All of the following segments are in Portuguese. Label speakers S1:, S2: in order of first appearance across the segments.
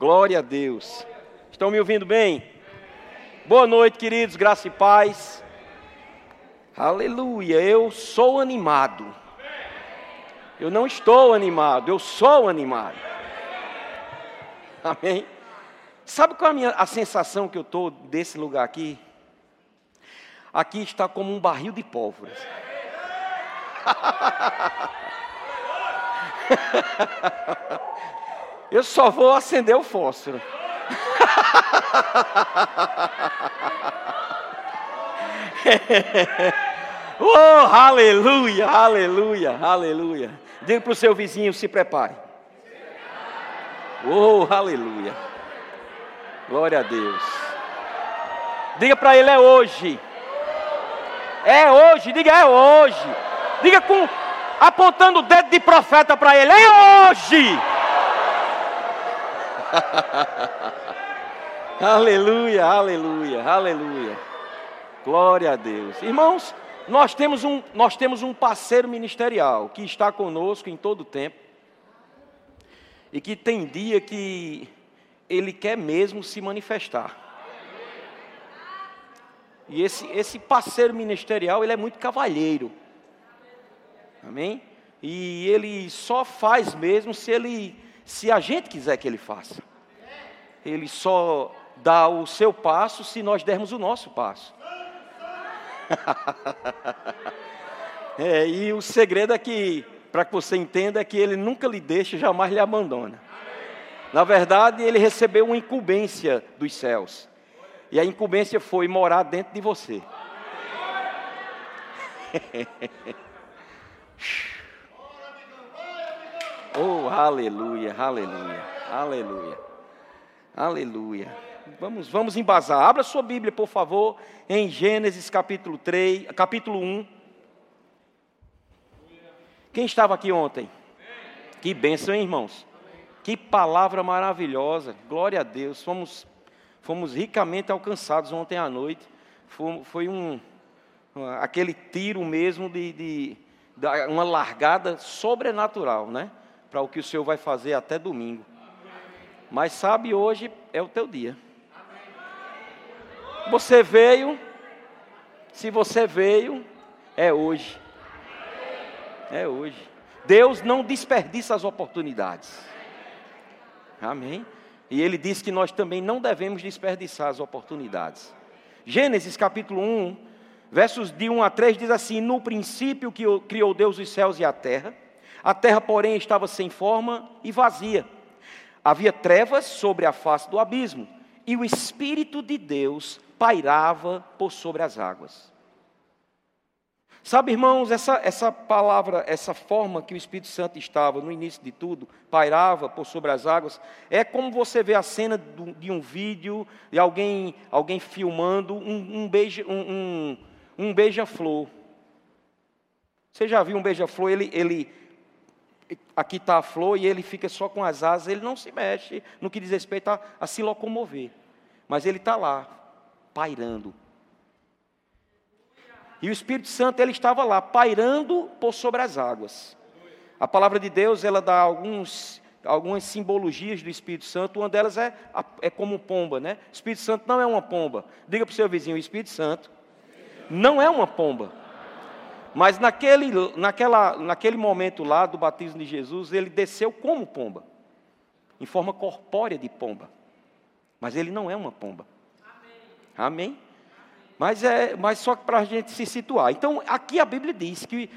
S1: Glória a Deus. Estão me ouvindo bem? Boa noite, queridos, graça e paz. Aleluia, eu sou animado. Eu não estou animado, eu sou animado. Amém? Sabe qual é a, minha, a sensação que eu estou desse lugar aqui? Aqui está como um barril de pólvora. Eu só vou acender o fósforo. oh, aleluia, aleluia, aleluia. Diga para o seu vizinho: se prepare. Oh, aleluia. Glória a Deus. Diga para ele: é hoje. É hoje, diga é hoje. Diga com apontando o dedo de profeta para ele: é hoje. aleluia, aleluia, aleluia. Glória a Deus. Irmãos, nós temos, um, nós temos um parceiro ministerial que está conosco em todo o tempo. E que tem dia que ele quer mesmo se manifestar. E esse, esse parceiro ministerial, ele é muito cavalheiro. Amém? E ele só faz mesmo se ele se a gente quiser que ele faça. Ele só dá o seu passo se nós dermos o nosso passo. é, e o segredo é que, para que você entenda, é que ele nunca lhe deixa, jamais lhe abandona. Na verdade, ele recebeu uma incumbência dos céus. E a incumbência foi morar dentro de você. oh, aleluia, aleluia, aleluia, aleluia. Vamos, vamos embasar. Abra sua Bíblia, por favor, em Gênesis capítulo 3, capítulo 1. Quem estava aqui ontem? Que bênção, hein, irmãos? Que palavra maravilhosa. Glória a Deus. Fomos fomos ricamente alcançados ontem à noite. Foi, foi um, aquele tiro mesmo de, de, de, uma largada sobrenatural, né? Para o que o Senhor vai fazer até domingo. Mas sabe, hoje é o teu dia. Você veio, se você veio, é hoje. É hoje. Deus não desperdiça as oportunidades. Amém. E ele diz que nós também não devemos desperdiçar as oportunidades. Gênesis capítulo 1, versos de 1 a 3 diz assim: No princípio que criou Deus os céus e a terra, a terra, porém, estava sem forma e vazia. Havia trevas sobre a face do abismo, e o Espírito de Deus pairava por sobre as águas. Sabe, irmãos, essa, essa palavra, essa forma que o Espírito Santo estava no início de tudo, pairava por sobre as águas, é como você vê a cena de um vídeo de alguém, alguém filmando um, um beija, um, um, um beija-flor. Você já viu um beija-flor? Ele, ele, aqui está a flor e ele fica só com as asas, ele não se mexe no que diz respeito a, a se locomover. Mas ele está lá, pairando, e o Espírito Santo ele estava lá, pairando por sobre as águas. A palavra de Deus ela dá alguns, algumas simbologias do Espírito Santo. Uma delas é, é como pomba, né? O Espírito Santo não é uma pomba. Diga para o seu vizinho: o Espírito Santo não é uma pomba. Mas naquele, naquela, naquele momento lá do batismo de Jesus, ele desceu como pomba, em forma corpórea de pomba. Mas ele não é uma pomba. Amém? Amém? Mas, é, mas só para a gente se situar. Então, aqui a Bíblia diz que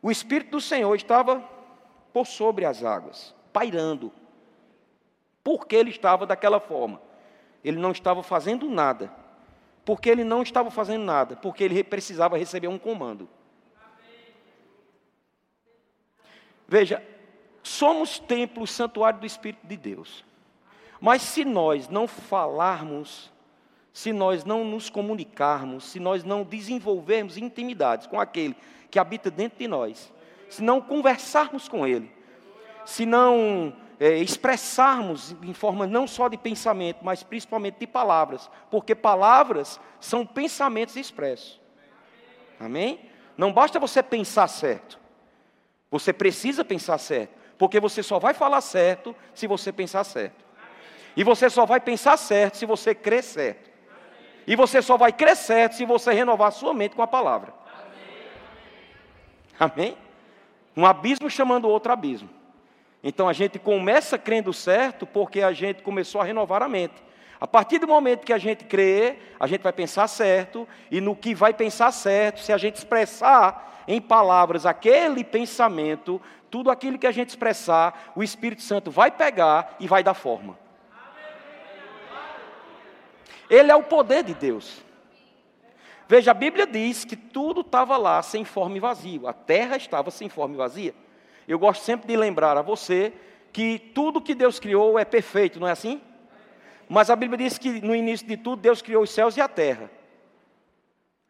S1: o Espírito do Senhor estava por sobre as águas, pairando. Por que ele estava daquela forma? Ele não estava fazendo nada. Porque ele não estava fazendo nada? Porque ele precisava receber um comando. Veja, somos templo, santuário do Espírito de Deus. Mas se nós não falarmos se nós não nos comunicarmos, se nós não desenvolvermos intimidades com aquele que habita dentro de nós, se não conversarmos com ele, se não é, expressarmos em forma não só de pensamento, mas principalmente de palavras, porque palavras são pensamentos expressos. Amém? Não basta você pensar certo, você precisa pensar certo, porque você só vai falar certo se você pensar certo. E você só vai pensar certo se você crer certo. E você só vai crer certo se você renovar sua mente com a palavra. Amém? Um abismo chamando outro abismo. Então a gente começa crendo certo porque a gente começou a renovar a mente. A partir do momento que a gente crê, a gente vai pensar certo, e no que vai pensar certo, se a gente expressar em palavras aquele pensamento, tudo aquilo que a gente expressar, o Espírito Santo vai pegar e vai dar forma. Ele é o poder de Deus. Veja, a Bíblia diz que tudo estava lá sem forma e vazio. A terra estava sem forma e vazia. Eu gosto sempre de lembrar a você que tudo que Deus criou é perfeito, não é assim? Mas a Bíblia diz que no início de tudo Deus criou os céus e a terra.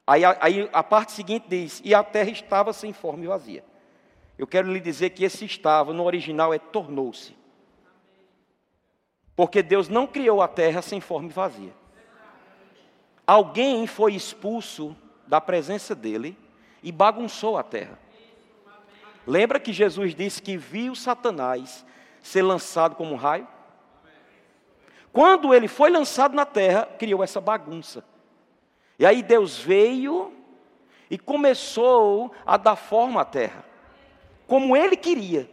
S1: Aí, aí a parte seguinte diz: e a terra estava sem forma e vazia. Eu quero lhe dizer que esse estava, no original, é tornou-se. Porque Deus não criou a terra sem forma e vazia. Alguém foi expulso da presença dele e bagunçou a terra. Lembra que Jesus disse que viu Satanás ser lançado como um raio? Quando ele foi lançado na terra, criou essa bagunça. E aí Deus veio e começou a dar forma à terra, como ele queria.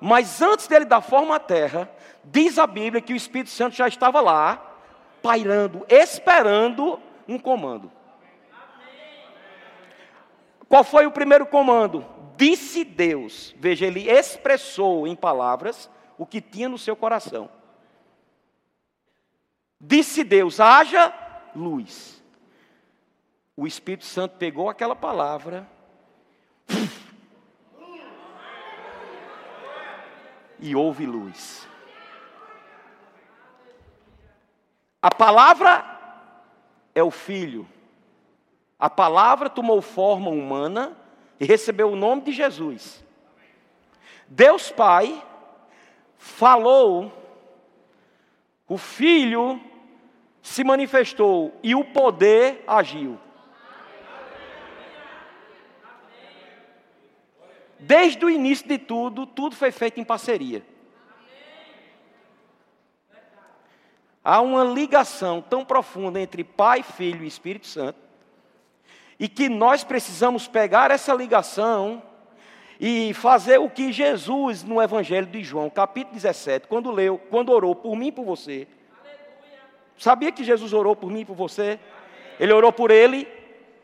S1: Mas antes dele dar forma à terra, diz a Bíblia que o Espírito Santo já estava lá, pairando, esperando um comando. Qual foi o primeiro comando? Disse Deus. Veja, ele expressou em palavras o que tinha no seu coração. Disse Deus: haja luz. O Espírito Santo pegou aquela palavra e houve luz. A palavra é o Filho. A palavra tomou forma humana e recebeu o nome de Jesus. Deus Pai falou, o Filho se manifestou e o poder agiu. Desde o início de tudo, tudo foi feito em parceria. Há uma ligação tão profunda entre Pai, Filho e Espírito Santo, e que nós precisamos pegar essa ligação e fazer o que Jesus, no Evangelho de João, capítulo 17, quando leu, quando orou por mim e por você. Sabia que Jesus orou por mim e por você? Ele orou por ele.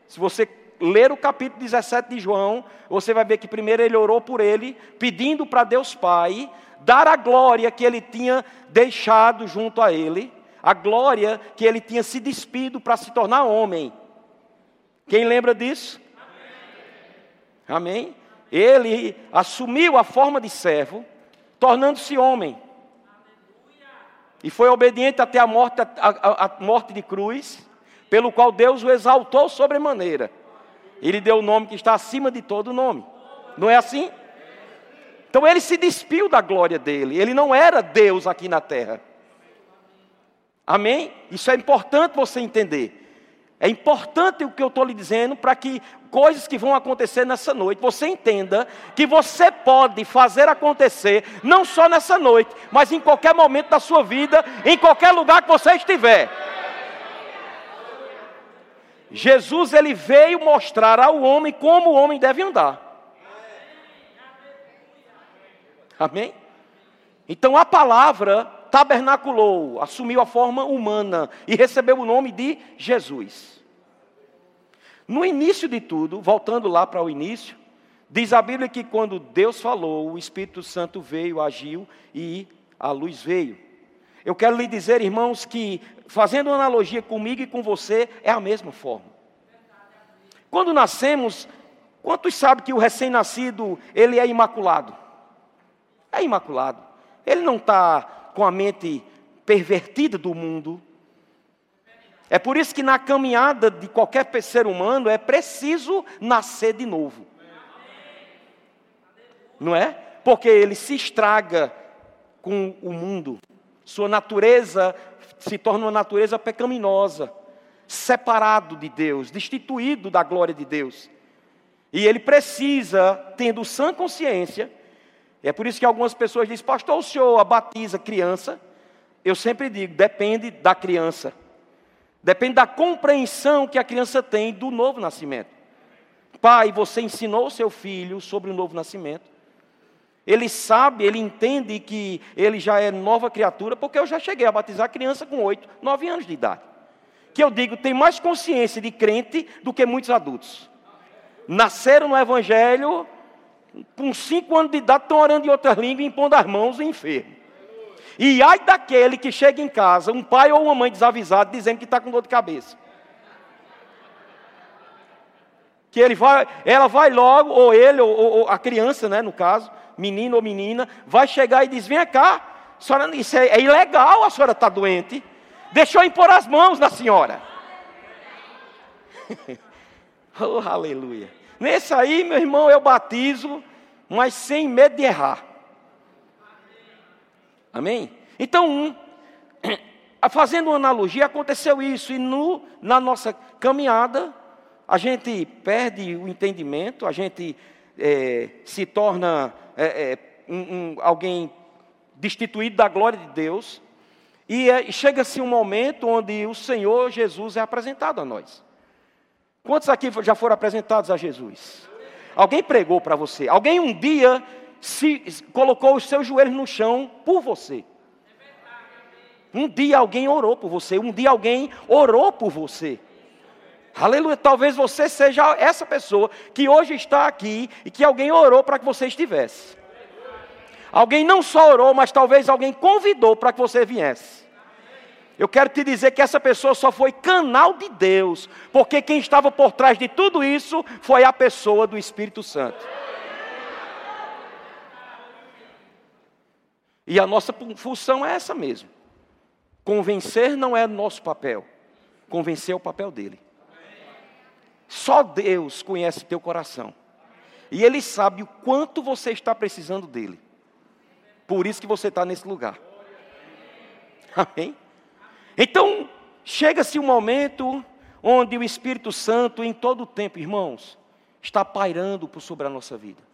S1: Se você ler o capítulo 17 de João, você vai ver que primeiro ele orou por ele, pedindo para Deus Pai dar a glória que ele tinha deixado junto a ele, a glória que ele tinha se despido para se tornar homem. Quem lembra disso? Amém. Amém? Ele assumiu a forma de servo, tornando-se homem. E foi obediente até a morte, a, a, morte de cruz, pelo qual Deus o exaltou sobremaneira. Ele deu o nome que está acima de todo nome. Não é assim? Então ele se despiu da glória dele. Ele não era Deus aqui na terra. Amém? Isso é importante você entender. É importante o que eu estou lhe dizendo para que coisas que vão acontecer nessa noite, você entenda que você pode fazer acontecer, não só nessa noite, mas em qualquer momento da sua vida, em qualquer lugar que você estiver. Jesus ele veio mostrar ao homem como o homem deve andar. Amém? Então a palavra tabernaculou, assumiu a forma humana e recebeu o nome de Jesus. No início de tudo, voltando lá para o início, diz a Bíblia que quando Deus falou, o Espírito Santo veio, agiu e a luz veio. Eu quero lhe dizer, irmãos, que fazendo uma analogia comigo e com você, é a mesma forma. Quando nascemos, quantos sabem que o recém-nascido, ele é imaculado? É imaculado. Ele não está com a mente pervertida do mundo. É por isso que na caminhada de qualquer ser humano é preciso nascer de novo. Não é? Porque ele se estraga com o mundo. Sua natureza se torna uma natureza pecaminosa, separado de Deus, destituído da glória de Deus. E ele precisa, tendo sã consciência, é por isso que algumas pessoas dizem, pastor, o senhor batiza criança? eu sempre digo, depende da criança. Depende da compreensão que a criança tem do novo nascimento. Pai, você ensinou o seu filho sobre o novo nascimento. Ele sabe, ele entende que ele já é nova criatura, porque eu já cheguei a batizar criança com oito, nove anos de idade. Que eu digo, tem mais consciência de crente do que muitos adultos. Nasceram no Evangelho, com cinco anos de idade, estão orando em outra língua, impondo as mãos em enfermo. E ai daquele que chega em casa, um pai ou uma mãe desavisado, dizendo que está com dor de cabeça. Que ele vai, ela vai logo, ou ele, ou, ou a criança, né, no caso, menino ou menina, vai chegar e diz: Vem cá, senhora, isso é, é ilegal, a senhora está doente. Deixou impor as mãos na senhora. oh, aleluia. Nesse aí, meu irmão, eu batizo, mas sem medo de errar. Amém? Então, fazendo uma analogia, aconteceu isso, e no, na nossa caminhada, a gente perde o entendimento, a gente é, se torna é, é, um, um, alguém destituído da glória de Deus, e é, chega-se um momento onde o Senhor Jesus é apresentado a nós. Quantos aqui já foram apresentados a Jesus? Alguém pregou para você? Alguém um dia se colocou os seus joelhos no chão por você. Um dia alguém orou por você, um dia alguém orou por você. Aleluia, talvez você seja essa pessoa que hoje está aqui e que alguém orou para que você estivesse. Alguém não só orou, mas talvez alguém convidou para que você viesse. Eu quero te dizer que essa pessoa só foi canal de Deus, porque quem estava por trás de tudo isso foi a pessoa do Espírito Santo. E a nossa função é essa mesmo. Convencer não é nosso papel, convencer é o papel dele. Só Deus conhece teu coração. E Ele sabe o quanto você está precisando dele. Por isso que você está nesse lugar. Amém? Então, chega-se um momento onde o Espírito Santo, em todo o tempo, irmãos, está pairando por sobre a nossa vida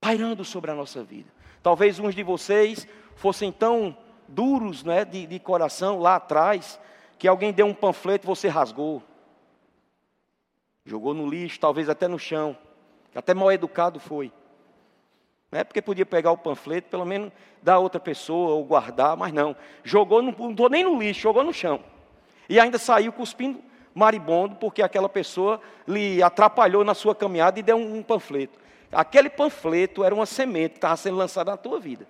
S1: pairando sobre a nossa vida. Talvez uns de vocês fossem tão duros né, de, de coração lá atrás, que alguém deu um panfleto e você rasgou. Jogou no lixo, talvez até no chão. Até mal educado foi. Não é porque podia pegar o panfleto, pelo menos dar a outra pessoa ou guardar, mas não. Jogou, não estou nem no lixo, jogou no chão. E ainda saiu cuspindo maribondo, porque aquela pessoa lhe atrapalhou na sua caminhada e deu um, um panfleto. Aquele panfleto era uma semente que estava sendo lançada na tua vida.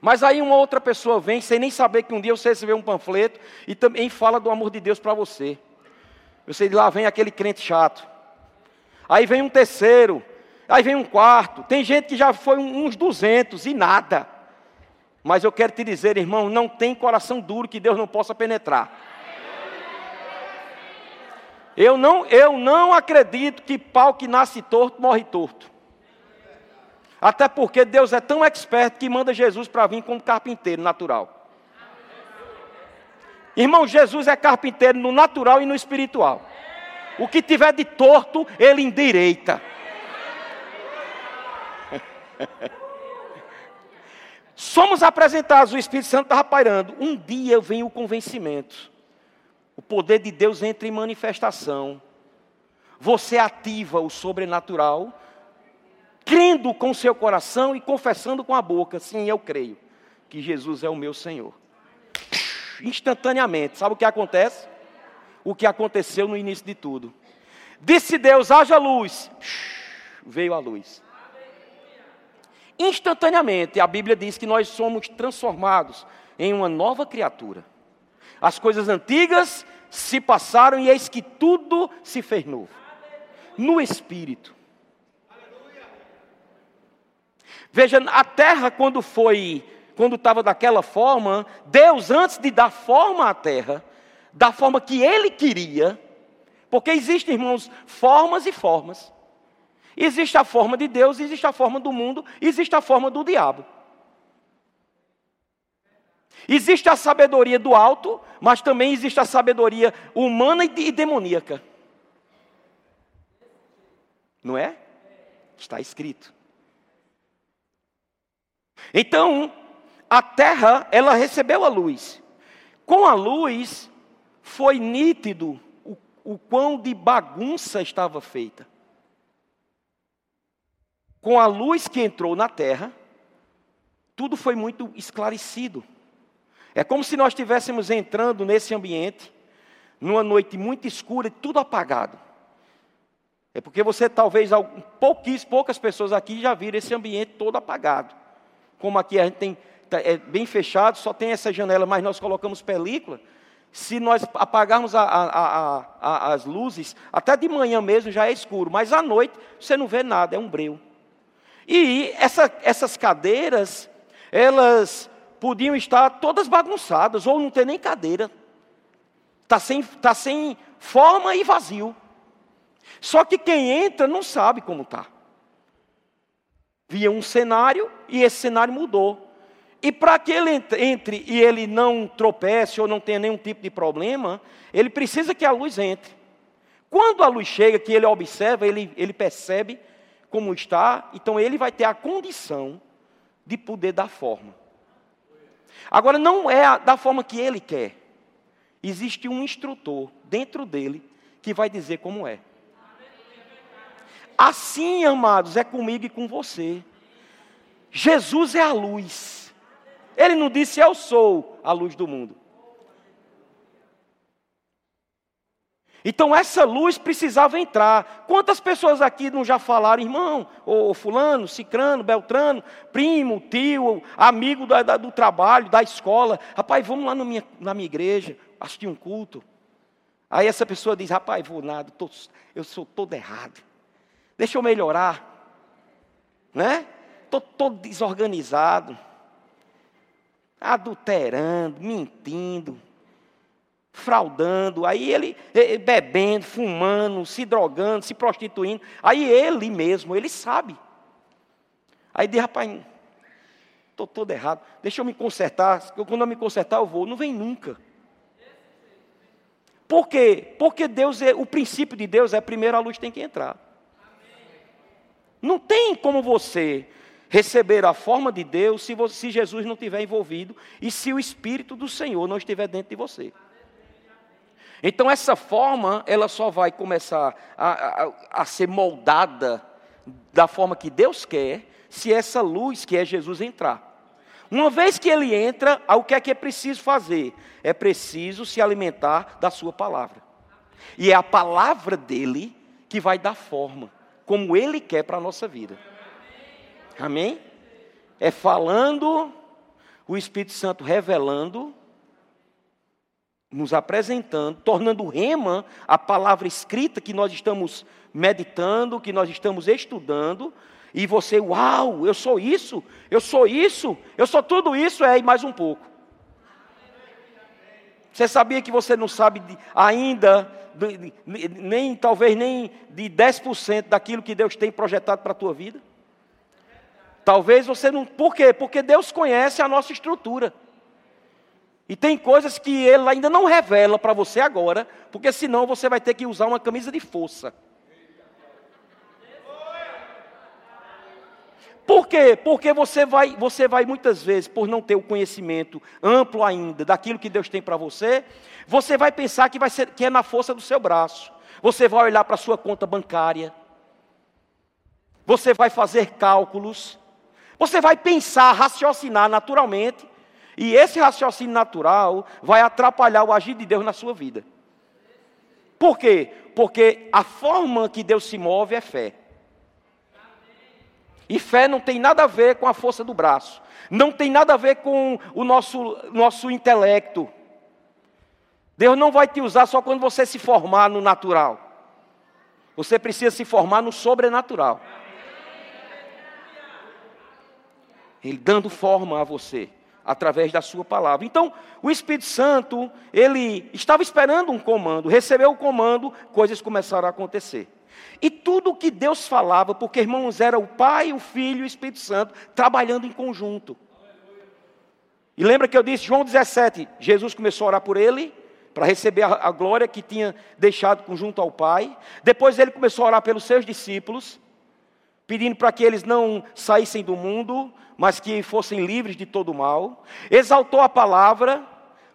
S1: Mas aí uma outra pessoa vem, sem nem saber que um dia você recebeu um panfleto, e também fala do amor de Deus para você. Você lá vem aquele crente chato. Aí vem um terceiro, aí vem um quarto. Tem gente que já foi uns duzentos e nada. Mas eu quero te dizer, irmão, não tem coração duro que Deus não possa penetrar. Eu não, eu não acredito que pau que nasce torto morre torto. Até porque Deus é tão expert que manda Jesus para vir como carpinteiro natural. Irmão, Jesus é carpinteiro no natural e no espiritual. O que tiver de torto, ele endireita. Somos apresentados, o Espírito Santo estava pairando. Um dia vem o convencimento o poder de Deus entra em manifestação. Você ativa o sobrenatural, crendo com seu coração e confessando com a boca: sim, eu creio que Jesus é o meu Senhor. Instantaneamente, sabe o que acontece? O que aconteceu no início de tudo. Disse Deus: haja luz. Veio a luz. Instantaneamente, a Bíblia diz que nós somos transformados em uma nova criatura. As coisas antigas se passaram e eis que tudo se fez novo. No Espírito. Veja, a terra quando foi, quando estava daquela forma, Deus antes de dar forma à terra, da forma que Ele queria, porque existem, irmãos, formas e formas. Existe a forma de Deus, existe a forma do mundo, existe a forma do diabo. Existe a sabedoria do alto, mas também existe a sabedoria humana e demoníaca. Não é? Está escrito. Então, a terra, ela recebeu a luz. Com a luz, foi nítido o, o quão de bagunça estava feita. Com a luz que entrou na terra, tudo foi muito esclarecido. É como se nós estivéssemos entrando nesse ambiente, numa noite muito escura e tudo apagado. É porque você, talvez, pouquíssimas, poucas pessoas aqui já viram esse ambiente todo apagado. Como aqui a gente tem, tá, é bem fechado, só tem essa janela, mas nós colocamos película. Se nós apagarmos a, a, a, as luzes, até de manhã mesmo já é escuro, mas à noite você não vê nada, é um breu. E essa, essas cadeiras, elas podiam estar todas bagunçadas, ou não ter nem cadeira. Está sem, tá sem forma e vazio. Só que quem entra não sabe como está. Via um cenário e esse cenário mudou. E para que ele entre e ele não tropece ou não tenha nenhum tipo de problema, ele precisa que a luz entre. Quando a luz chega, que ele observa, ele, ele percebe como está, então ele vai ter a condição de poder dar forma. Agora, não é da forma que ele quer. Existe um instrutor dentro dele que vai dizer como é. Assim, amados, é comigo e com você. Jesus é a luz. Ele não disse eu sou a luz do mundo. Então essa luz precisava entrar. Quantas pessoas aqui não já falaram, irmão, ou fulano, cicrano, beltrano, primo, tio, amigo da, da, do trabalho, da escola. Rapaz, vamos lá na minha, na minha igreja, assistir um culto. Aí essa pessoa diz, rapaz, vou nada, tô, eu sou todo errado. Deixa eu melhorar. Né? Estou todo desorganizado. Adulterando, mentindo, fraudando. Aí ele bebendo, fumando, se drogando, se prostituindo. Aí ele mesmo, ele sabe. Aí diz, rapaz, estou todo errado. Deixa eu me consertar. Quando eu me consertar, eu vou. Não vem nunca. Por quê? Porque Deus é, o princípio de Deus é primeiro a luz tem que entrar. Não tem como você receber a forma de Deus se, você, se Jesus não estiver envolvido e se o Espírito do Senhor não estiver dentro de você. Então, essa forma, ela só vai começar a, a, a ser moldada da forma que Deus quer, se essa luz que é Jesus entrar. Uma vez que ele entra, o que é que é preciso fazer? É preciso se alimentar da sua palavra. E é a palavra dele que vai dar forma como Ele quer para a nossa vida. Amém? É falando, o Espírito Santo revelando, nos apresentando, tornando rema a palavra escrita que nós estamos meditando, que nós estamos estudando, e você, uau, eu sou isso, eu sou isso, eu sou tudo isso, é, e mais um pouco. Você sabia que você não sabe ainda, nem talvez nem de 10% daquilo que Deus tem projetado para a tua vida? Talvez você não. Por quê? Porque Deus conhece a nossa estrutura. E tem coisas que Ele ainda não revela para você agora, porque senão você vai ter que usar uma camisa de força. Por quê? Porque você vai, você vai muitas vezes, por não ter o conhecimento amplo ainda daquilo que Deus tem para você, você vai pensar que, vai ser, que é na força do seu braço. Você vai olhar para a sua conta bancária. Você vai fazer cálculos. Você vai pensar, raciocinar naturalmente. E esse raciocínio natural vai atrapalhar o agir de Deus na sua vida. Por quê? Porque a forma que Deus se move é fé. E fé não tem nada a ver com a força do braço, não tem nada a ver com o nosso, nosso intelecto. Deus não vai te usar só quando você se formar no natural. Você precisa se formar no sobrenatural. Ele dando forma a você através da sua palavra. Então, o Espírito Santo, ele estava esperando um comando, recebeu o comando, coisas começaram a acontecer. E tudo o que Deus falava, porque irmãos, era o Pai, o Filho e o Espírito Santo trabalhando em conjunto. E lembra que eu disse, João 17, Jesus começou a orar por ele, para receber a, glória que tinha deixado junto ao Pai. Depois ele começou a orar pelos seus discípulos, pedindo para que eles não saíssem do mundo, mas que fossem livres de todo mal. Exaltou a palavra,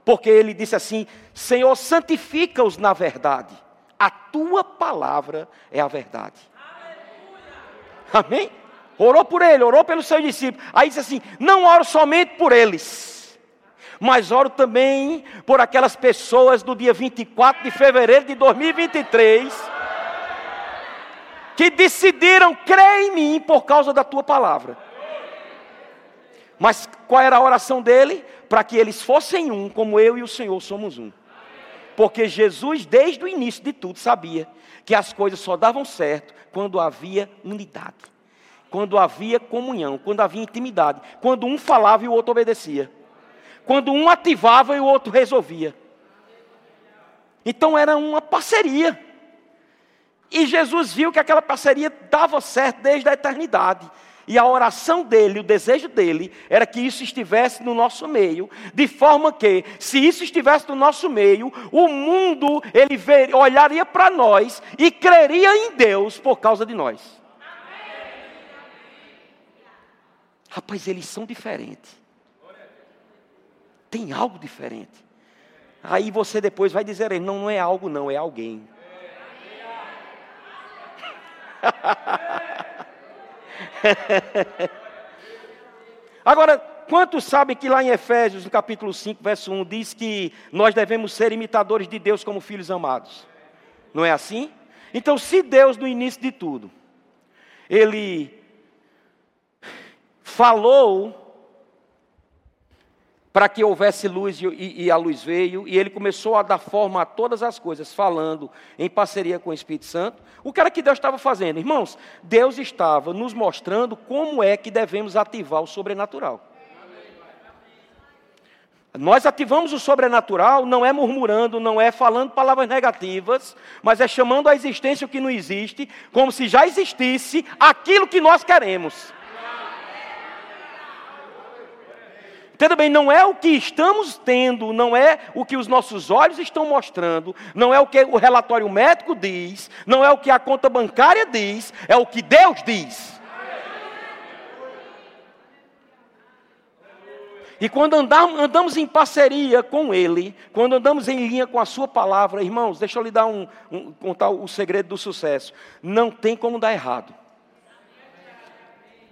S1: porque ele disse assim: Senhor, santifica-os na verdade. A tua palavra é a verdade. Amém? Orou por ele, orou pelos seus discípulos. Aí disse assim: Não oro somente por eles, mas oro também por aquelas pessoas do dia 24 de fevereiro de 2023 que decidiram crer em mim por causa da tua palavra. Mas qual era a oração dele? Para que eles fossem um, como eu e o Senhor somos um. Porque Jesus, desde o início de tudo, sabia que as coisas só davam certo quando havia unidade, quando havia comunhão, quando havia intimidade, quando um falava e o outro obedecia, quando um ativava e o outro resolvia. Então era uma parceria. E Jesus viu que aquela parceria dava certo desde a eternidade. E a oração dele, o desejo dele, era que isso estivesse no nosso meio, de forma que, se isso estivesse no nosso meio, o mundo ele ver, olharia para nós e creria em Deus por causa de nós. Rapaz, eles são diferentes. Tem algo diferente. Aí você depois vai dizer, não, não é algo, não, é alguém. Agora, quantos sabem que lá em Efésios, no capítulo 5, verso 1, diz que nós devemos ser imitadores de Deus como filhos amados? Não é assim? Então, se Deus, no início de tudo, Ele falou para que houvesse luz e, e, a luz veio, e ele começou a dar forma a todas as coisas, falando em parceria com o Espírito Santo. O que era que Deus estava fazendo? Irmãos, Deus estava nos mostrando como é que devemos ativar o sobrenatural. Nós ativamos o sobrenatural, não é murmurando, não é falando palavras negativas, mas é chamando à existência o que não existe, como se já existisse aquilo que nós queremos. Entenda bem, não é o que estamos tendo, não é o que os nossos olhos estão mostrando, não é o que o relatório médico diz, não é o que a conta bancária diz, é o que Deus diz. E quando andamos em parceria com Ele, quando andamos em linha com a Sua palavra, irmãos, deixa eu lhe dar um, um contar o segredo do sucesso. Não tem como dar errado.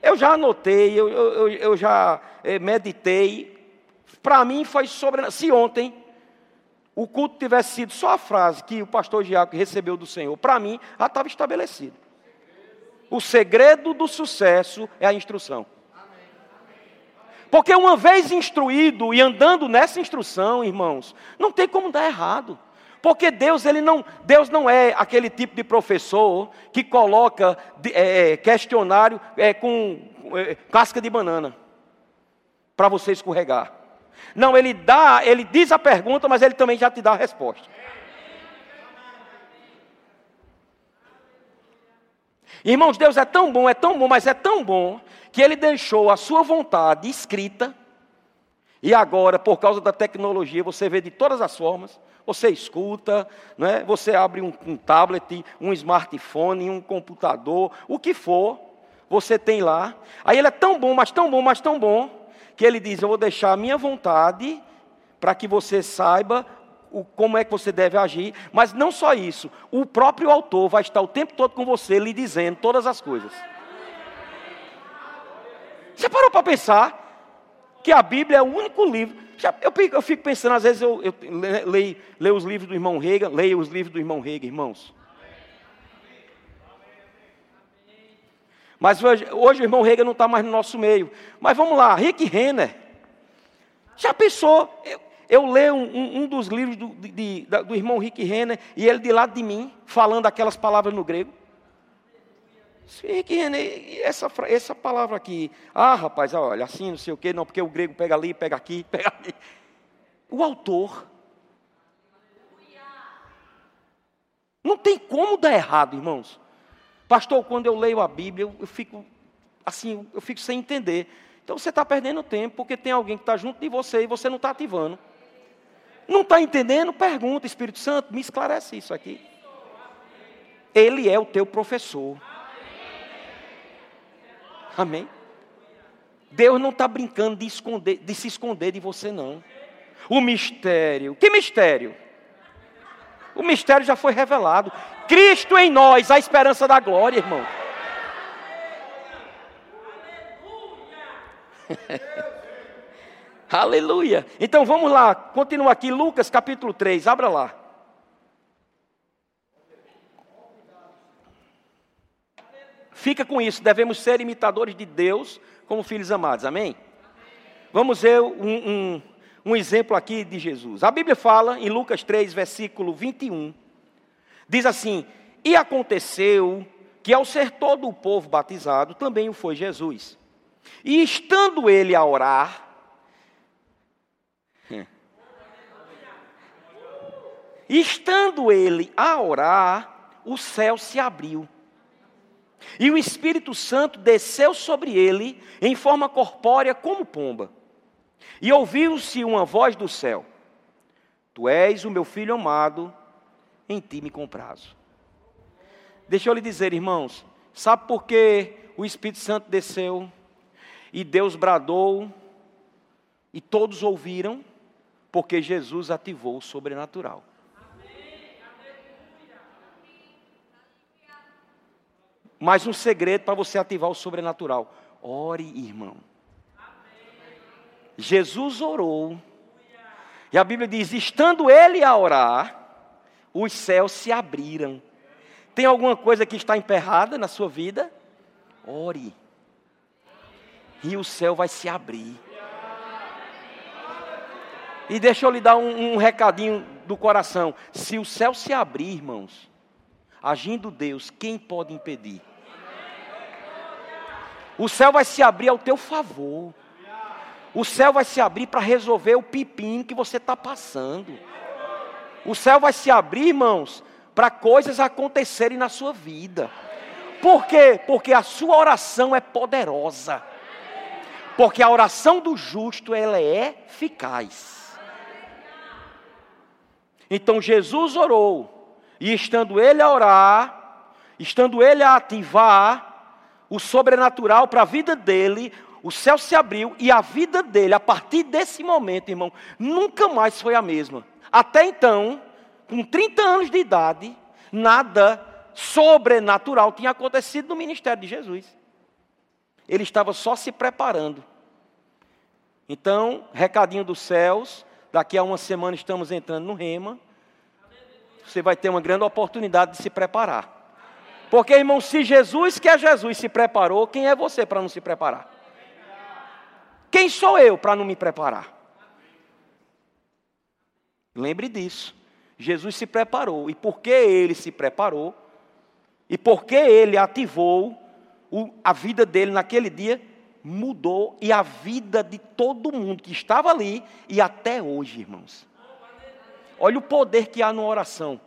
S1: Eu já anotei, eu, eu, eu já eh, meditei. Para mim foi sobre. Se ontem o culto tivesse sido só a frase que o pastor Giaco recebeu do Senhor, para mim já estava estabelecido. O segredo do sucesso é a instrução. Porque uma vez instruído e andando nessa instrução, irmãos, não tem como dar errado. Porque Deus, ele não, Deus não é aquele tipo de professor que coloca é, questionário é, com é, casca de banana para você escorregar. Não, ele dá, ele diz a pergunta, mas ele também já te dá a resposta. Irmãos, Deus é tão bom, é tão bom, mas é tão bom que ele deixou a sua vontade escrita. E agora, por causa da tecnologia, você vê de todas as formas. Você escuta, né? você abre um, um tablet, um smartphone, um computador, o que for, você tem lá. Aí ele é tão bom, mas tão bom, mas tão bom, que ele diz: Eu vou deixar a minha vontade para que você saiba o, como é que você deve agir. Mas não só isso, o próprio autor vai estar o tempo todo com você, lhe dizendo todas as coisas. Você parou para pensar que a Bíblia é o único livro eu, fico pensando, às vezes eu, eu leio, leio, os livros do irmão Rega, leio os livros do irmão Rega, irmãos. Mas hoje, hoje o irmão Rega não está mais no nosso meio. Mas vamos lá, Rick Renner. Já pensou? Eu, eu leio um, um, dos livros do, de, de, do irmão Rick Renner e ele de lado de mim, falando aquelas palavras no grego. Essa, essa palavra aqui, ah, rapaz, olha, assim, não sei o quê, não, porque o grego pega ali, pega aqui, pega ali. O autor. Não tem como dar errado, irmãos. Pastor, quando eu leio a Bíblia, eu, eu fico assim, eu fico sem entender. Então você está perdendo tempo, porque tem alguém que está junto de você e você não está ativando. Não está entendendo? Pergunta, Espírito Santo, me esclarece isso aqui. Ele é o teu professor. Amém? Deus não está brincando de, esconder, de se esconder de você, não. O mistério. Que mistério? O mistério já foi revelado. Cristo em nós, a esperança da glória, irmão. Aleluia. Então vamos lá, continua aqui, Lucas capítulo 3, abra lá. Fica com isso, devemos ser imitadores de Deus como filhos amados, amém? Vamos ver um, um, um exemplo aqui de Jesus. A Bíblia fala em Lucas 3, versículo 21, diz assim: E aconteceu que ao ser todo o povo batizado, também o foi Jesus. E estando ele a orar, estando ele a orar, o céu se abriu e o Espírito Santo desceu sobre ele em forma corpórea como pomba. E ouviu-se uma voz do céu: Tu és o meu filho amado, em ti me comprazo. Deixa eu lhe dizer, irmãos, sabe por que o Espírito Santo desceu e Deus bradou e todos ouviram? Porque Jesus ativou o sobrenatural. Mais um segredo para você ativar o sobrenatural. Ore, irmão. Jesus orou. E a Bíblia diz: estando ele a orar, os céus se abriram. Tem alguma coisa que está emperrada na sua vida? Ore. E o céu vai se abrir. E deixa eu lhe dar um, um recadinho do coração. Se o céu se abrir, irmãos, agindo Deus, quem pode impedir? O céu vai se abrir ao teu favor. O céu vai se abrir para resolver o pepino que você está passando. O céu vai se abrir, irmãos, para coisas acontecerem na sua vida. Por quê? Porque a sua oração é poderosa. Porque a oração do justo ela é eficaz. Então Jesus orou, e estando ele a orar, estando ele a ativar, o sobrenatural para a vida dele, o céu se abriu e a vida dele, a partir desse momento, irmão, nunca mais foi a mesma. Até então, com 30 anos de idade, nada sobrenatural tinha acontecido no ministério de Jesus. Ele estava só se preparando. Então, recadinho dos céus, daqui a uma semana estamos entrando no rema. Você vai ter uma grande oportunidade de se preparar. Porque, irmão, se Jesus, que é Jesus, se preparou, quem é você para não se preparar? Quem sou eu para não me preparar? Lembre disso. Jesus se preparou. E porque ele se preparou, e porque ele ativou, a vida dele naquele dia mudou, e a vida de todo mundo que estava ali, e até hoje, irmãos. Olha o poder que há na oração.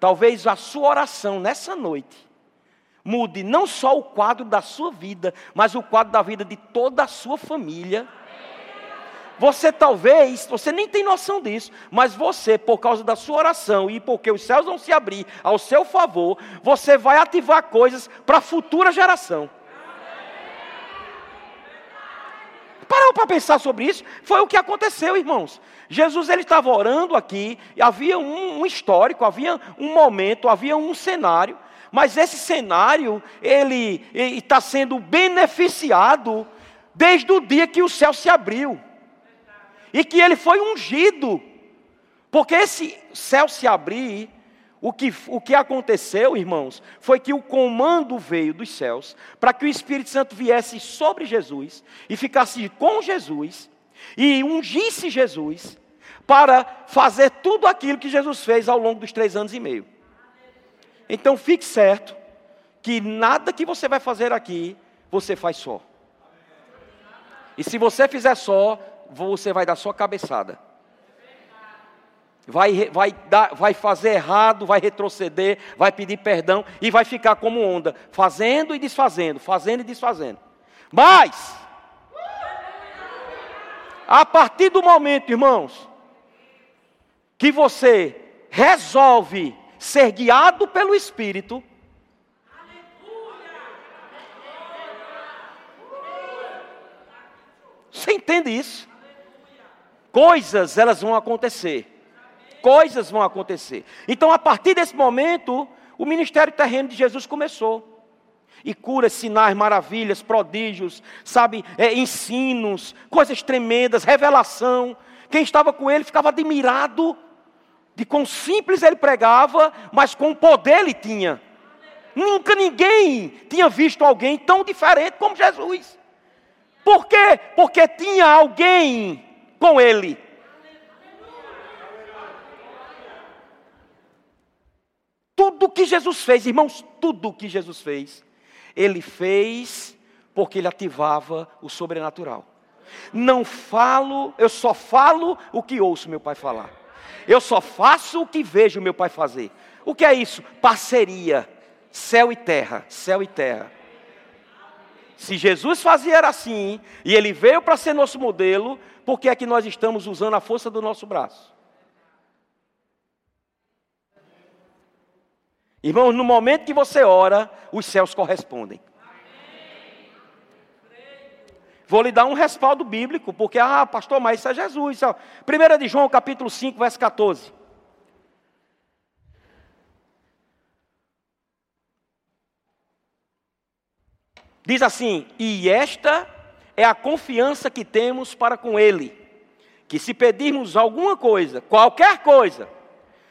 S1: Talvez a sua oração nessa noite mude não só o quadro da sua vida, mas o quadro da vida de toda a sua família. Você talvez, você nem tem noção disso, mas você, por causa da sua oração e porque os céus vão se abrir ao seu favor, você vai ativar coisas para a futura geração. Parou para pensar sobre isso? Foi o que aconteceu, irmãos. Jesus ele estava orando aqui, havia um, um histórico, havia um momento, havia um cenário, mas esse cenário ele está sendo beneficiado desde o dia que o céu se abriu e que ele foi ungido, porque esse céu se abrir o que, o que aconteceu, irmãos, foi que o comando veio dos céus para que o Espírito Santo viesse sobre Jesus e ficasse com Jesus e ungisse Jesus para fazer tudo aquilo que Jesus fez ao longo dos três anos e meio. Então fique certo que nada que você vai fazer aqui, você faz só. E se você fizer só, você vai dar só cabeçada vai, vai, dar, vai fazer errado, vai retroceder, vai pedir perdão e vai ficar como onda, fazendo e desfazendo, fazendo e desfazendo. Mas, a partir do momento, irmãos, que você resolve ser guiado pelo Espírito, Você entende isso? Coisas elas vão acontecer. Coisas vão acontecer. Então, a partir desse momento, o ministério terreno de Jesus começou. E curas, sinais, maravilhas, prodígios, sabe, é, ensinos, coisas tremendas, revelação. Quem estava com ele ficava admirado de quão simples ele pregava, mas com poder ele tinha. Nunca ninguém tinha visto alguém tão diferente como Jesus. Por quê? Porque tinha alguém com ele. Tudo que Jesus fez, irmãos, tudo que Jesus fez, ele fez porque ele ativava o sobrenatural. Não falo, eu só falo o que ouço meu pai falar. Eu só faço o que vejo meu pai fazer. O que é isso? Parceria, céu e terra, céu e terra. Se Jesus fazia era assim, e ele veio para ser nosso modelo, por que é que nós estamos usando a força do nosso braço? Irmãos, no momento que você ora, os céus correspondem. Vou lhe dar um respaldo bíblico, porque, ah, pastor, mas isso é Jesus. Isso é... 1 de João, capítulo 5, verso 14. Diz assim: E esta é a confiança que temos para com Ele, que se pedirmos alguma coisa, qualquer coisa,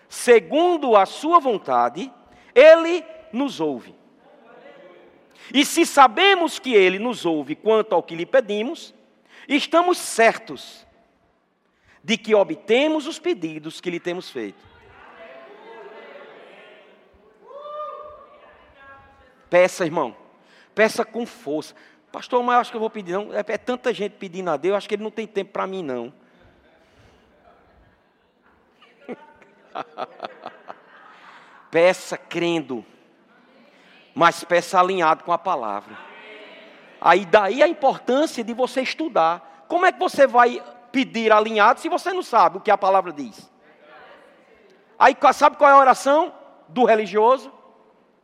S1: segundo a Sua vontade, Ele nos ouve. E se sabemos que Ele nos ouve quanto ao que lhe pedimos, estamos certos de que obtemos os pedidos que lhe temos feito. Peça, irmão. Peça com força. Pastor, mas eu acho que eu vou pedir, não. É, é tanta gente pedindo a Deus, acho que ele não tem tempo para mim, não. peça crendo mas peça alinhado com a palavra. Aí daí a importância de você estudar. Como é que você vai pedir alinhado se você não sabe o que a palavra diz? Aí sabe qual é a oração do religioso?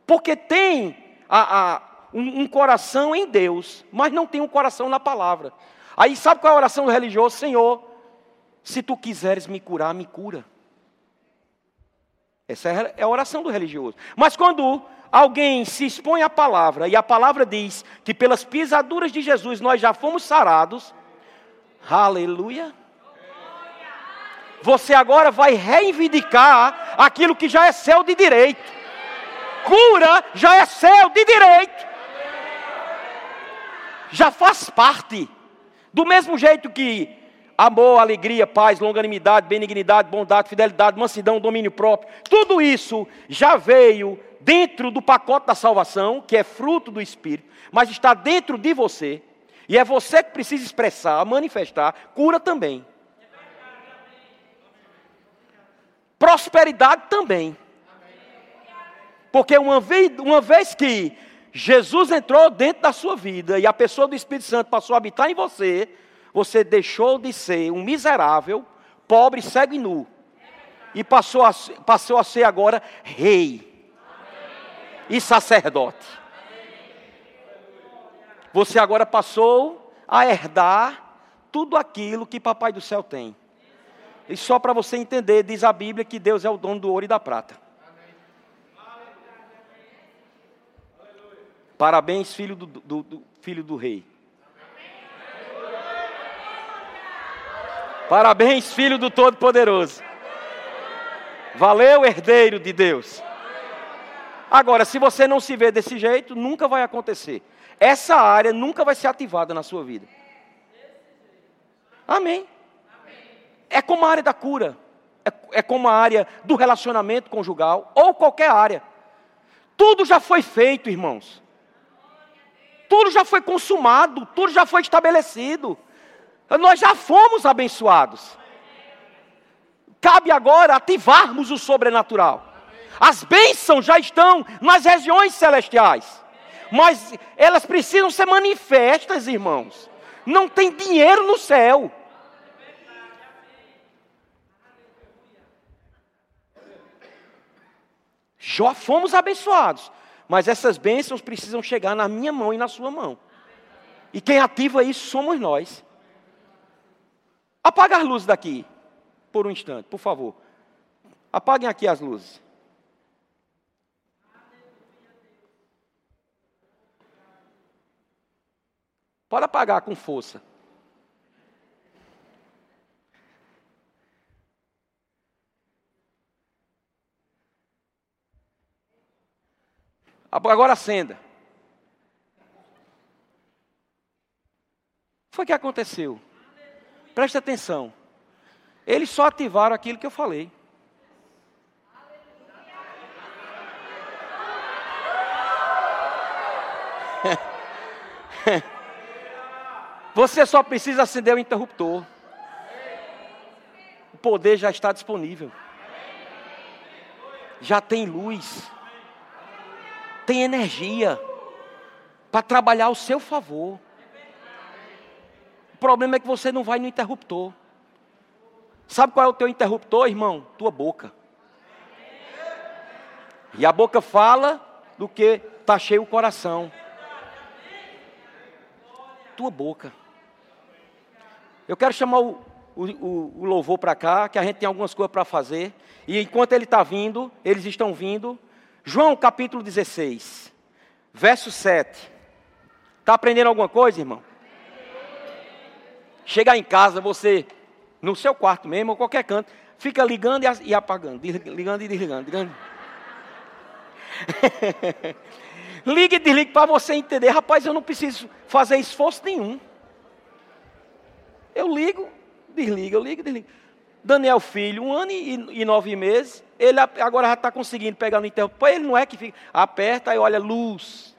S1: Porque tem a, a, um, um coração em Deus, mas não tem um coração na palavra. Aí sabe qual é a oração do religioso? Senhor, se tu quiseres me curar, me cura. Essa é a oração do religioso. Mas quando alguém se expõe à palavra e a palavra diz que pelas pisaduras de Jesus nós já fomos sarados, aleluia. Você agora vai reivindicar aquilo que já é céu de direito. Cura já é céu de direito. Já faz parte. Do mesmo jeito que amor, alegria, paz, longanimidade, benignidade, bondade, fidelidade, mansidão, domínio próprio, tudo isso já veio dentro do pacote da salvação, que é fruto do Espírito, mas está dentro de você, e é você que precisa expressar, manifestar, cura também. Prosperidade também. Porque uma vez, uma vez que Jesus entrou dentro da sua vida e a pessoa do Espírito Santo passou a habitar em você, você deixou de ser um miserável, pobre, cego e nu. E passou a, passou a ser agora rei e sacerdote. Você agora passou a herdar tudo aquilo que Papai do céu tem. E só para você entender, diz a Bíblia que Deus é o dono do ouro e da prata. Parabéns, filho do, do, do filho do rei. Parabéns, filho do Todo-Poderoso. Valeu, herdeiro de Deus. Agora, se você não se vê desse jeito, nunca vai acontecer. Essa área nunca vai ser ativada na sua vida. Amém. É como a área da cura, é, é como a área do relacionamento conjugal, ou qualquer área. Tudo já foi feito, irmãos. Tudo já foi consumado, tudo já foi estabelecido. Nós já fomos abençoados. Cabe agora ativarmos o sobrenatural. As bênçãos já estão nas regiões celestiais. Mas elas precisam ser manifestas, irmãos. Não tem dinheiro no céu. Já fomos abençoados. Mas essas bênçãos precisam chegar na minha mão e na sua mão. E quem ativa isso somos nós. Apaga as luzes daqui, por um instante, por favor. Apaguem aqui as luzes. Pode apagar com força. Agora acenda. Foi o que aconteceu. Presta atenção. Eles só ativaram aquilo que eu falei. Você só precisa acender o interruptor. O poder já está disponível. Já tem luz. Tem energia para trabalhar ao seu favor. O problema é que você não vai no interruptor. Sabe qual é o teu interruptor, irmão? Tua boca. E a boca fala do que está cheio o coração. Tua boca. Eu quero chamar o, o, o louvor para cá, que a gente tem algumas coisas para fazer. E enquanto ele está vindo, eles estão vindo. João capítulo 16, verso 7. Está aprendendo alguma coisa, irmão? Chegar em casa, você, no seu quarto mesmo, ou qualquer canto, fica ligando e apagando, ligando e desligando. Ligando. Ligue e desligue para você entender, rapaz, eu não preciso fazer esforço nenhum. Eu ligo, desligo, eu ligo, desligo. Daniel Filho, um ano e, e nove meses, ele agora já está conseguindo pegar no interruptor. Ele não é que fica, aperta e olha luz.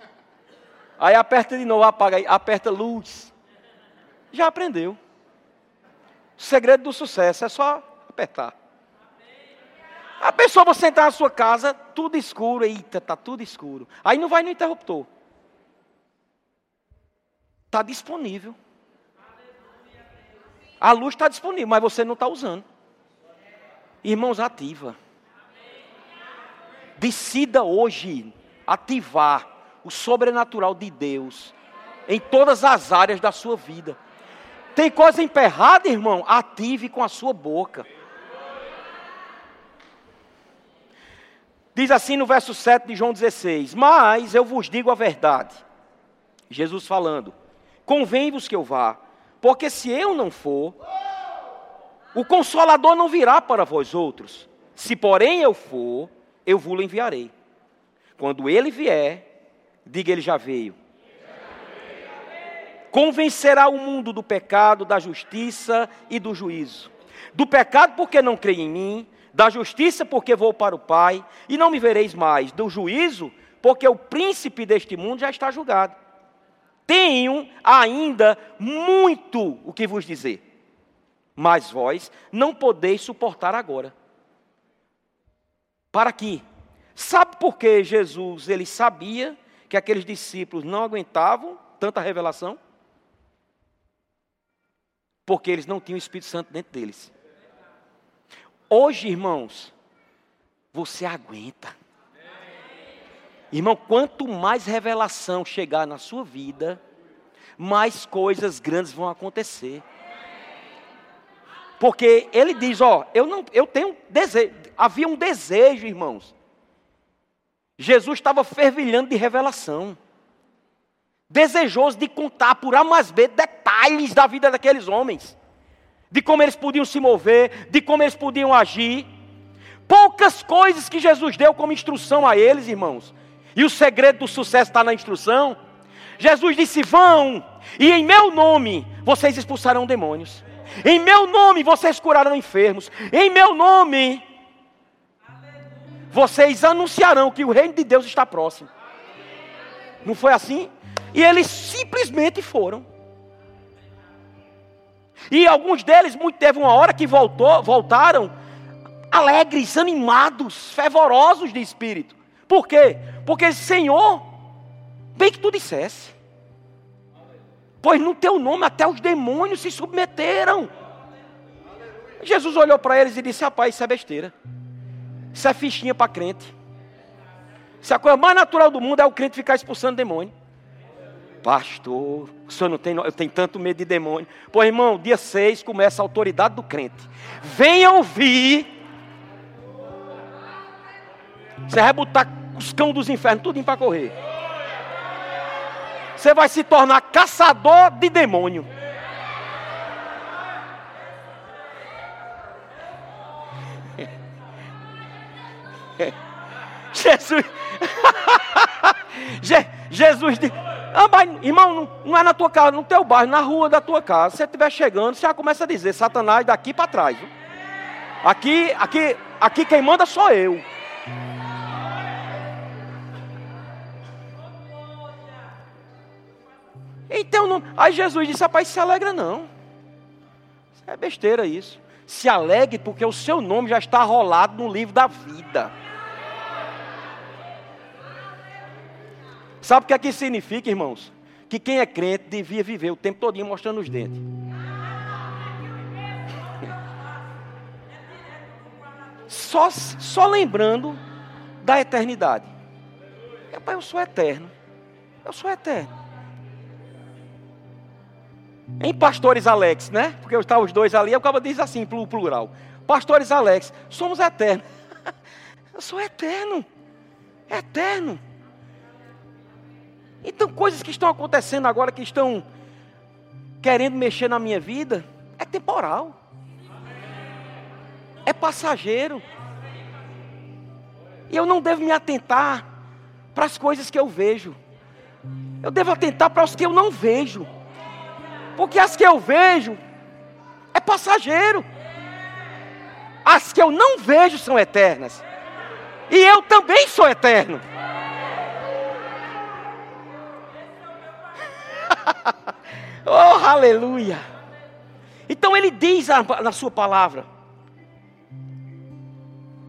S1: Aí aperta de novo, apaga, aperta luz. Já aprendeu. O segredo do sucesso é só apertar. A pessoa você entrar na sua casa, tudo escuro, eita, está tudo escuro. Aí não vai no interruptor. Está disponível. A luz está disponível, mas você não está usando. Irmãos, ativa. Decida hoje ativar o sobrenatural de Deus em todas as áreas da sua vida. Tem coisa emperrada, irmão? Ative com a sua boca. Diz assim no verso 7 de João 16: Mas eu vos digo a verdade. Jesus falando: Convém-vos que eu vá, porque se eu não for, o consolador não virá para vós outros. Se porém eu for, eu vos enviarei. Quando ele vier, diga ele já veio. Convencerá o mundo do pecado, da justiça e do juízo. Do pecado porque não crê em mim, da justiça porque vou para o Pai e não me vereis mais, do juízo porque o príncipe deste mundo já está julgado. Tenho ainda muito o que vos dizer, mas vós não podeis suportar agora. Para que? Sabe por que Jesus ele sabia que aqueles discípulos não aguentavam tanta revelação? Porque eles não tinham o Espírito Santo dentro deles. Hoje, irmãos, você aguenta. Irmão, quanto mais revelação chegar na sua vida, mais coisas grandes vão acontecer. Porque ele diz, ó, eu não, eu tenho desejo, havia um desejo, irmãos. Jesus estava fervilhando de revelação. Desejoso de contar por A mais B detalhes da vida daqueles homens. De como eles podiam se mover, de como eles podiam agir. Poucas coisas que Jesus deu como instrução a eles, irmãos. E o segredo do sucesso está na instrução. Jesus disse: Vão, e em meu nome vocês expulsarão demônios. Em meu nome vocês curarão enfermos. Em meu nome vocês anunciarão que o reino de Deus está próximo. Não foi assim? E eles simplesmente foram. E alguns deles, muito teve uma hora que voltou, voltaram alegres, animados, fervorosos de espírito. Por quê? Porque, Senhor, bem que tu dissesse. Pois no teu nome até os demônios se submeteram. Jesus olhou para eles e disse: Rapaz, isso é besteira. Isso é fichinha para crente. Se a coisa mais natural do mundo é o crente ficar expulsando demônio. Pastor, o senhor não tem, eu tenho tanto medo de demônio. Pô, irmão, dia 6 começa a autoridade do crente. Venha ouvir. Você vai botar os cão dos infernos, tudo para correr. Você vai se tornar caçador de demônio. Jesus. Jesus disse. Ah, mas, irmão, não, é na tua casa, no teu bairro, na rua da tua casa. Se você estiver chegando, você já começa a dizer, Satanás daqui para trás. Viu? Aqui, aqui, aqui quem manda sou eu. Então, não, aí Jesus disse, rapaz, se alegra não. É besteira isso. Se alegre porque o seu nome já está rolado no livro da vida. Sabe o que aqui significa, irmãos? Que quem é crente devia viver o tempo todinho mostrando os dentes. Só, só lembrando da eternidade. Rapaz, eu sou eterno. Eu sou eterno. Em Pastores Alex, né? Porque estavam os dois ali, eu acabo diz assim, plural. Pastores Alex, somos eternos. eu sou eterno. Eterno. Então, coisas que estão acontecendo agora, que estão querendo mexer na minha vida, é temporal, é passageiro. E eu não devo me atentar para as coisas que eu vejo, eu devo atentar para as que eu não vejo, porque as que eu vejo é passageiro, as que eu não vejo são eternas, e eu também sou eterno. oh, aleluia! Então ele diz na sua palavra,